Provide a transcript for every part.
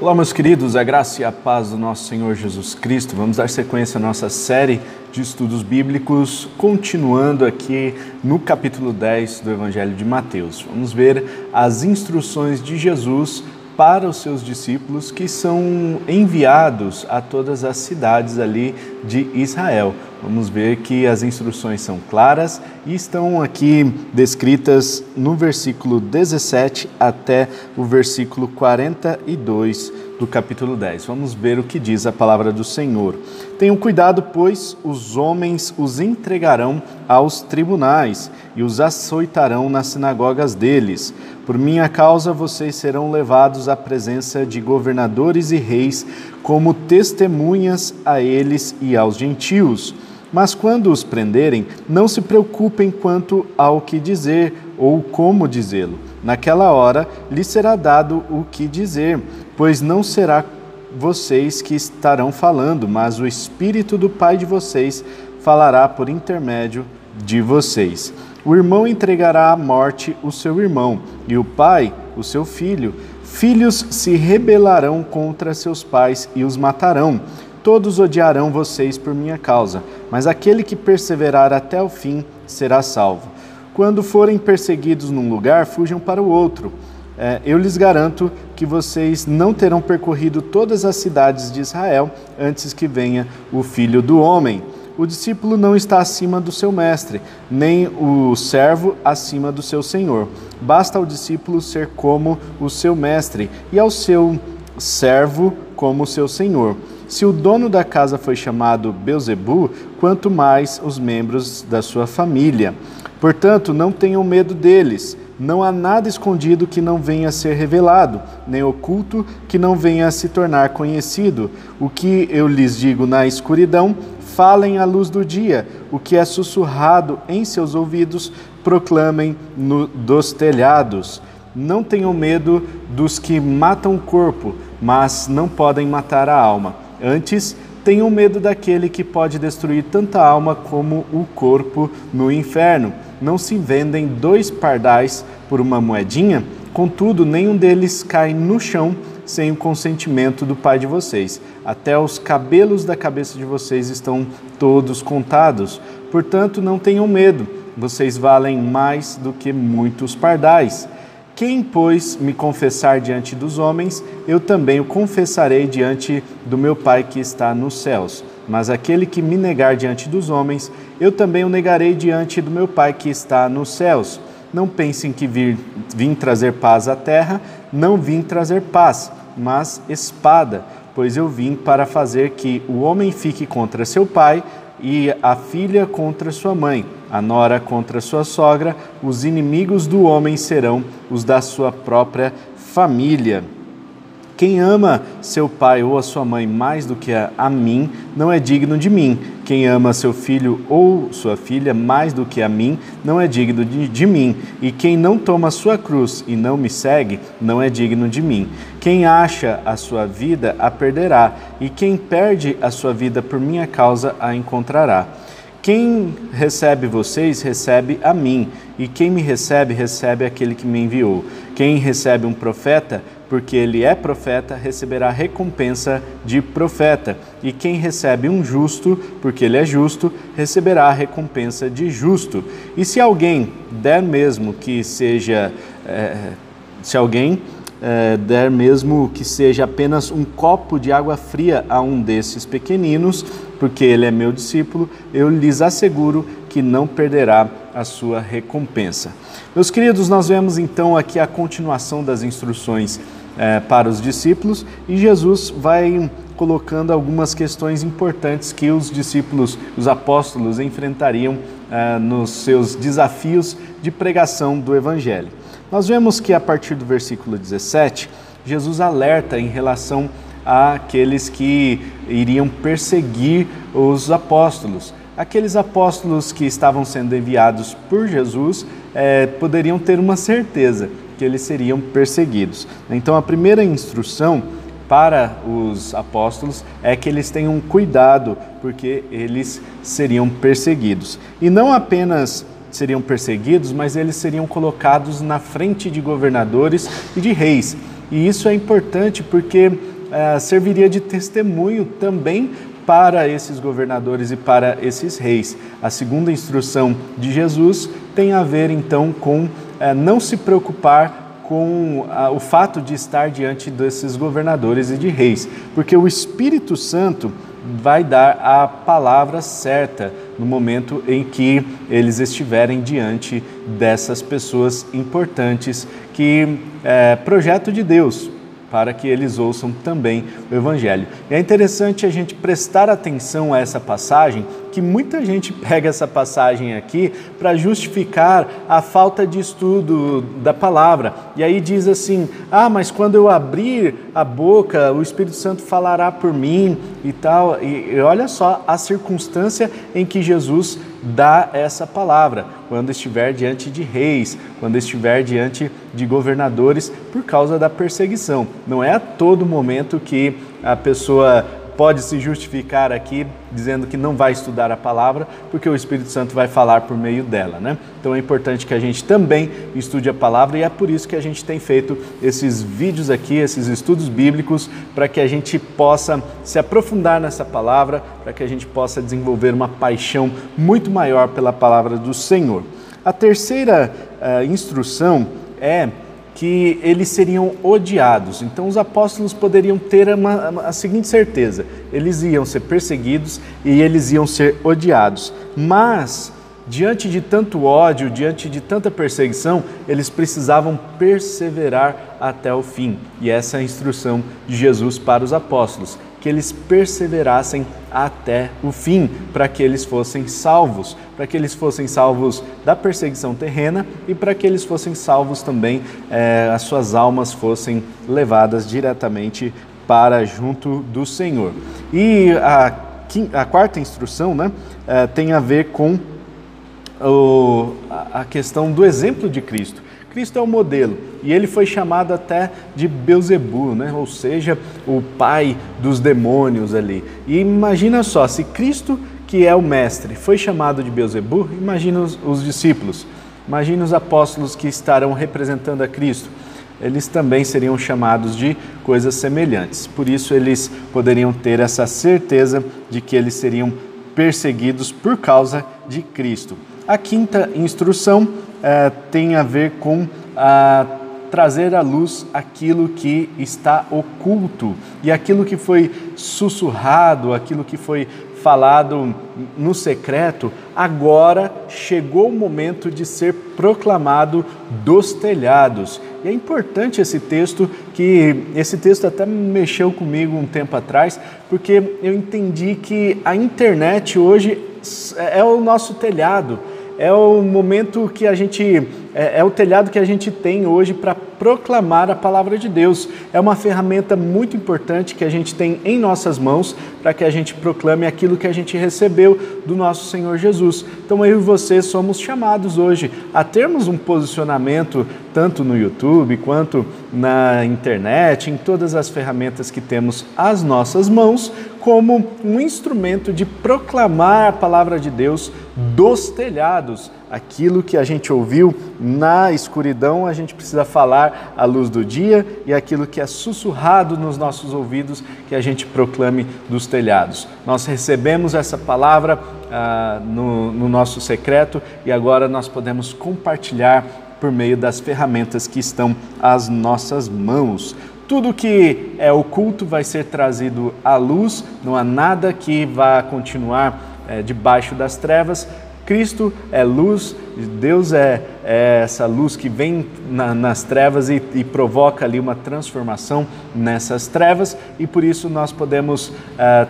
Olá, meus queridos, a graça e a paz do nosso Senhor Jesus Cristo. Vamos dar sequência à nossa série de estudos bíblicos, continuando aqui no capítulo 10 do Evangelho de Mateus. Vamos ver as instruções de Jesus para os seus discípulos que são enviados a todas as cidades ali de Israel. Vamos ver que as instruções são claras e estão aqui descritas no versículo 17 até o versículo 42 do capítulo 10. Vamos ver o que diz a palavra do Senhor. Tenham cuidado, pois os homens os entregarão aos tribunais e os açoitarão nas sinagogas deles. Por minha causa vocês serão levados à presença de governadores e reis como testemunhas a eles e aos gentios. Mas quando os prenderem, não se preocupem quanto ao que dizer ou como dizê-lo. Naquela hora lhes será dado o que dizer, pois não será vocês que estarão falando, mas o Espírito do Pai de vocês falará por intermédio de vocês. O irmão entregará à morte o seu irmão, e o pai o seu filho. Filhos se rebelarão contra seus pais e os matarão. Todos odiarão vocês por minha causa, mas aquele que perseverar até o fim será salvo. Quando forem perseguidos num lugar, fujam para o outro. É, eu lhes garanto que vocês não terão percorrido todas as cidades de Israel antes que venha o filho do homem. O discípulo não está acima do seu mestre, nem o servo acima do seu senhor. Basta ao discípulo ser como o seu mestre e ao seu servo como o seu senhor. Se o dono da casa foi chamado Beuzebu, quanto mais os membros da sua família. Portanto, não tenham medo deles. Não há nada escondido que não venha a ser revelado, nem oculto que não venha a se tornar conhecido. O que eu lhes digo na escuridão, falem à luz do dia. O que é sussurrado em seus ouvidos, proclamem no, dos telhados. Não tenham medo dos que matam o corpo, mas não podem matar a alma. Antes, tenham medo daquele que pode destruir tanta alma como o corpo no inferno não se vendem dois pardais por uma moedinha? Contudo, nenhum deles cai no chão sem o consentimento do Pai de vocês. Até os cabelos da cabeça de vocês estão todos contados. Portanto, não tenham medo, vocês valem mais do que muitos pardais. Quem, pois, me confessar diante dos homens, eu também o confessarei diante do meu Pai que está nos céus. Mas aquele que me negar diante dos homens, eu também o negarei diante do meu Pai que está nos céus. Não pensem que vir, vim trazer paz à terra, não vim trazer paz, mas espada, pois eu vim para fazer que o homem fique contra seu pai e a filha contra sua mãe, a nora contra sua sogra, os inimigos do homem serão os da sua própria família. Quem ama seu pai ou a sua mãe mais do que a, mim não é digno de mim. Quem ama seu filho ou sua filha mais do que a mim não é digno de, de mim. E quem não toma sua cruz e não me segue não é digno de mim. Quem acha a sua vida a perderá, e quem perde a sua vida por minha causa a encontrará. Quem recebe vocês, recebe a mim, e quem me recebe, recebe aquele que me enviou. Quem recebe um profeta, porque ele é profeta, receberá recompensa de profeta. E quem recebe um justo, porque ele é justo, receberá a recompensa de justo. E se alguém der mesmo que seja, é, se alguém é, der mesmo que seja apenas um copo de água fria a um desses pequeninos, porque ele é meu discípulo, eu lhes asseguro que não perderá a sua recompensa. Meus queridos, nós vemos então aqui a continuação das instruções é, para os discípulos e Jesus vai colocando algumas questões importantes que os discípulos, os apóstolos, enfrentariam é, nos seus desafios de pregação do Evangelho. Nós vemos que a partir do versículo 17, Jesus alerta em relação àqueles que iriam perseguir os apóstolos. Aqueles apóstolos que estavam sendo enviados por Jesus é, poderiam ter uma certeza que eles seriam perseguidos. Então, a primeira instrução para os apóstolos é que eles tenham cuidado, porque eles seriam perseguidos. E não apenas seriam perseguidos, mas eles seriam colocados na frente de governadores e de reis. E isso é importante porque é, serviria de testemunho também para esses governadores e para esses reis. A segunda instrução de Jesus tem a ver então com é, não se preocupar com a, o fato de estar diante desses governadores e de reis, porque o Espírito Santo vai dar a palavra certa no momento em que eles estiverem diante dessas pessoas importantes que é projeto de Deus para que eles ouçam também o Evangelho. E é interessante a gente prestar atenção a essa passagem, que muita gente pega essa passagem aqui para justificar a falta de estudo da palavra. E aí diz assim: ah, mas quando eu abrir a boca, o Espírito Santo falará por mim e tal. E, e olha só a circunstância em que Jesus dá essa palavra quando estiver diante de reis, quando estiver diante de governadores por causa da perseguição. Não é a todo momento que a pessoa pode se justificar aqui dizendo que não vai estudar a palavra, porque o Espírito Santo vai falar por meio dela, né? Então é importante que a gente também estude a palavra e é por isso que a gente tem feito esses vídeos aqui, esses estudos bíblicos, para que a gente possa se aprofundar nessa palavra, para que a gente possa desenvolver uma paixão muito maior pela palavra do Senhor. A terceira uh, instrução é que eles seriam odiados. Então os apóstolos poderiam ter uma, a seguinte certeza: eles iam ser perseguidos e eles iam ser odiados. Mas diante de tanto ódio, diante de tanta perseguição, eles precisavam perseverar até o fim. E essa é a instrução de Jesus para os apóstolos que eles perseverassem até o fim, para que eles fossem salvos, para que eles fossem salvos da perseguição terrena e para que eles fossem salvos também, é, as suas almas fossem levadas diretamente para junto do Senhor. E a, a quarta instrução né, é, tem a ver com o, a questão do exemplo de Cristo. Cristo é o modelo e ele foi chamado até de Beuzebu, né? ou seja, o pai dos demônios ali. E imagina só, se Cristo, que é o mestre, foi chamado de Beuzebu, imagina os, os discípulos, imagina os apóstolos que estarão representando a Cristo. Eles também seriam chamados de coisas semelhantes. Por isso, eles poderiam ter essa certeza de que eles seriam perseguidos por causa de Cristo. A quinta instrução é, tem a ver com a, trazer à luz aquilo que está oculto e aquilo que foi sussurrado, aquilo que foi falado no secreto, agora chegou o momento de ser proclamado dos telhados. E é importante esse texto, que esse texto até mexeu comigo um tempo atrás, porque eu entendi que a internet hoje é o nosso telhado é o momento que a gente, é, é o telhado que a gente tem hoje para proclamar a palavra de Deus. É uma ferramenta muito importante que a gente tem em nossas mãos para que a gente proclame aquilo que a gente recebeu do nosso Senhor Jesus. Então eu e você somos chamados hoje a termos um posicionamento tanto no YouTube quanto na internet, em todas as ferramentas que temos às nossas mãos, como um instrumento de proclamar a palavra de Deus dos telhados. Aquilo que a gente ouviu na escuridão, a gente precisa falar à luz do dia, e aquilo que é sussurrado nos nossos ouvidos, que a gente proclame dos telhados. Nós recebemos essa palavra ah, no, no nosso secreto e agora nós podemos compartilhar por meio das ferramentas que estão às nossas mãos. Tudo que é oculto vai ser trazido à luz, não há nada que vá continuar é, debaixo das trevas. Cristo é luz, Deus é, é essa luz que vem na, nas trevas e, e, provoca ali uma transformação nessas trevas, e por isso nós podemos uh,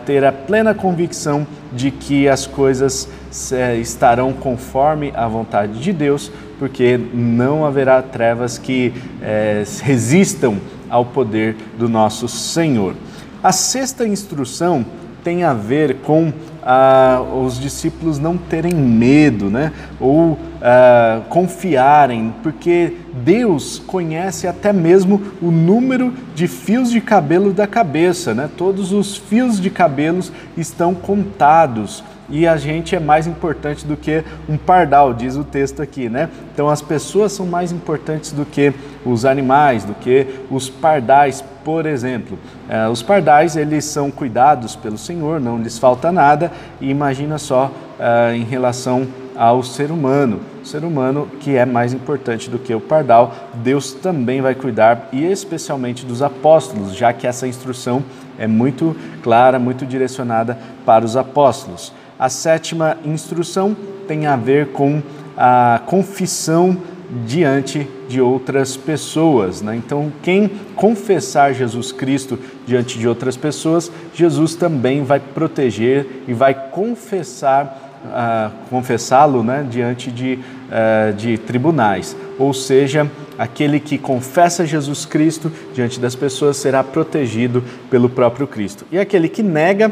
ter a plena convicção de que as coisas uh, estarão conforme a vontade de Deus, porque não haverá trevas que uh, resistam ao poder do nosso Senhor. A sexta instrução tem a ver com ah, os discípulos não terem medo, né? Ou ah, confiarem, porque Deus conhece até mesmo o número de fios de cabelo da cabeça, né? Todos os fios de cabelos estão contados. E a gente é mais importante do que um pardal, diz o texto aqui, né? Então as pessoas são mais importantes do que os animais, do que os pardais, por exemplo. Eh, os pardais, eles são cuidados pelo Senhor, não lhes falta nada, e imagina só eh, em relação ao ser humano. O ser humano que é mais importante do que o pardal, Deus também vai cuidar e especialmente dos apóstolos, já que essa instrução é muito clara, muito direcionada para os apóstolos. A sétima instrução tem a ver com a confissão diante de outras pessoas. Né? Então, quem confessar Jesus Cristo diante de outras pessoas, Jesus também vai proteger e vai confessar uh, confessá-lo né, diante de, uh, de tribunais. Ou seja, aquele que confessa Jesus Cristo diante das pessoas será protegido pelo próprio Cristo. E aquele que nega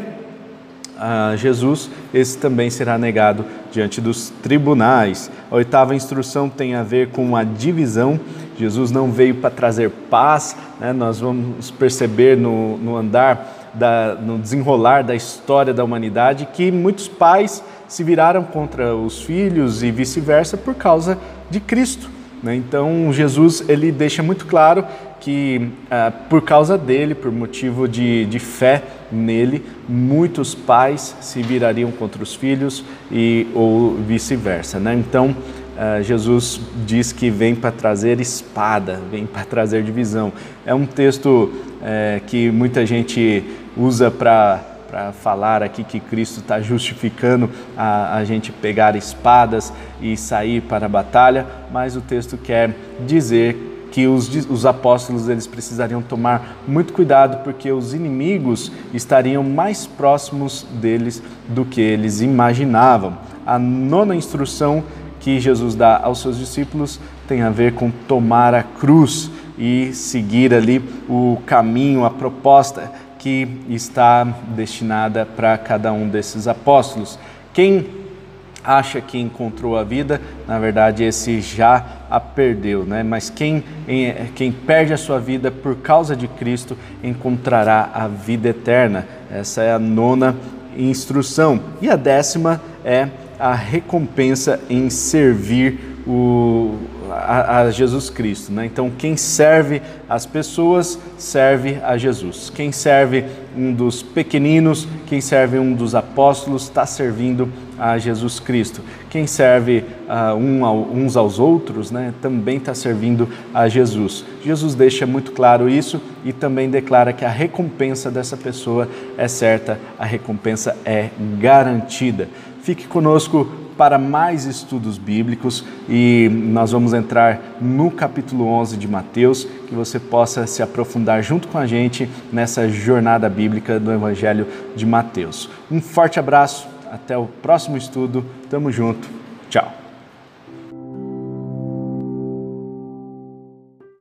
uh, Jesus, esse também será negado diante dos tribunais. A oitava instrução tem a ver com a divisão. Jesus não veio para trazer paz, né? nós vamos perceber no, no andar, da, no desenrolar da história da humanidade, que muitos pais se viraram contra os filhos e vice-versa por causa de Cristo. Né? Então Jesus ele deixa muito claro que ah, por causa dele, por motivo de, de fé nele, muitos pais se virariam contra os filhos e ou vice-versa. Né? Então ah, Jesus diz que vem para trazer espada, vem para trazer divisão. É um texto eh, que muita gente usa para para falar aqui que Cristo está justificando a, a gente pegar espadas e sair para a batalha, mas o texto quer dizer que os, os, apóstolos eles precisariam tomar muito cuidado porque os inimigos estariam mais próximos deles do que eles imaginavam. A nona instrução que Jesus dá aos seus discípulos tem a ver com tomar a cruz e seguir ali o caminho, a proposta que está destinada para cada um desses apóstolos. Quem acha que encontrou a vida, na verdade esse já a perdeu, né? Mas quem, quem perde a sua vida por causa de Cristo encontrará a vida eterna. Essa é a nona instrução. E a décima é a recompensa em servir o, a, a, Jesus Cristo. Né? Então, quem serve as pessoas, serve a Jesus. Quem serve um dos pequeninos, quem serve um dos apóstolos, está servindo a Jesus Cristo. Quem serve uh, um ao, uns aos outros, né, também está servindo a Jesus. Jesus deixa muito claro isso e também declara que a recompensa dessa pessoa é certa, a recompensa é garantida. Fique conosco para mais estudos bíblicos e nós vamos entrar no capítulo 11 de Mateus, que você possa se aprofundar junto com a gente nessa jornada bíblica do Evangelho de Mateus. Um forte abraço, até o próximo estudo, tamo junto, tchau.